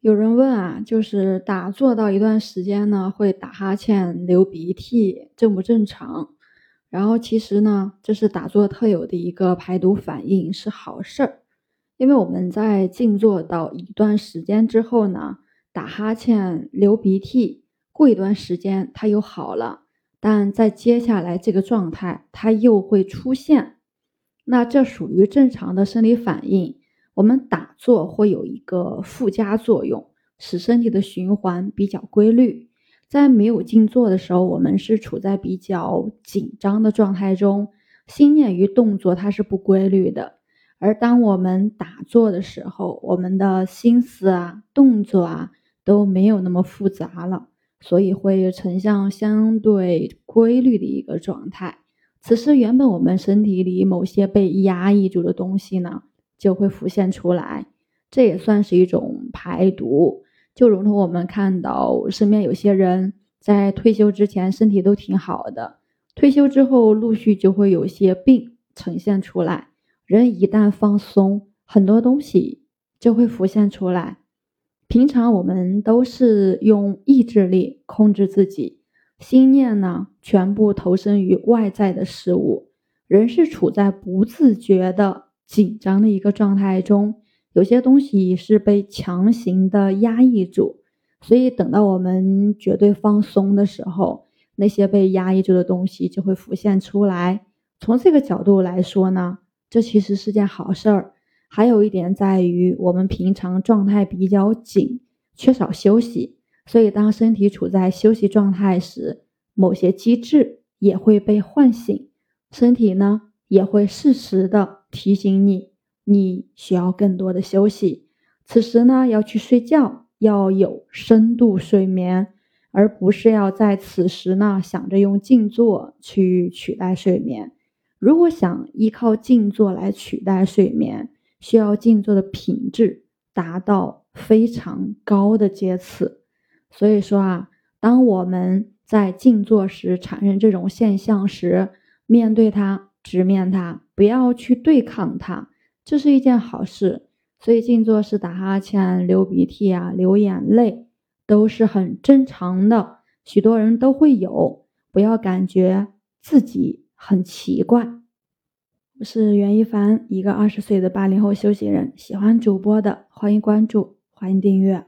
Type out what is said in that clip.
有人问啊，就是打坐到一段时间呢，会打哈欠、流鼻涕，正不正常？然后其实呢，这是打坐特有的一个排毒反应，是好事儿。因为我们在静坐到一段时间之后呢，打哈欠、流鼻涕，过一段时间它又好了，但在接下来这个状态它又会出现，那这属于正常的生理反应。我们打坐会有一个附加作用，使身体的循环比较规律。在没有静坐的时候，我们是处在比较紧张的状态中，心念与动作它是不规律的。而当我们打坐的时候，我们的心思啊、动作啊都没有那么复杂了，所以会呈现相对规律的一个状态。此时，原本我们身体里某些被压抑住的东西呢？就会浮现出来，这也算是一种排毒。就如同我们看到身边有些人在退休之前身体都挺好的，退休之后陆续就会有些病呈现出来。人一旦放松，很多东西就会浮现出来。平常我们都是用意志力控制自己，心念呢全部投身于外在的事物，人是处在不自觉的。紧张的一个状态中，有些东西是被强行的压抑住，所以等到我们绝对放松的时候，那些被压抑住的东西就会浮现出来。从这个角度来说呢，这其实是件好事儿。还有一点在于，我们平常状态比较紧，缺少休息，所以当身体处在休息状态时，某些机制也会被唤醒，身体呢也会适时的。提醒你，你需要更多的休息。此时呢，要去睡觉，要有深度睡眠，而不是要在此时呢想着用静坐去取代睡眠。如果想依靠静坐来取代睡眠，需要静坐的品质达到非常高的阶次。所以说啊，当我们在静坐时产生这种现象时，面对它。直面它，不要去对抗它，这是一件好事。所以静坐是打哈欠、流鼻涕啊、流眼泪，都是很正常的，许多人都会有。不要感觉自己很奇怪。我是袁一凡，一个二十岁的八零后修行人。喜欢主播的，欢迎关注，欢迎订阅。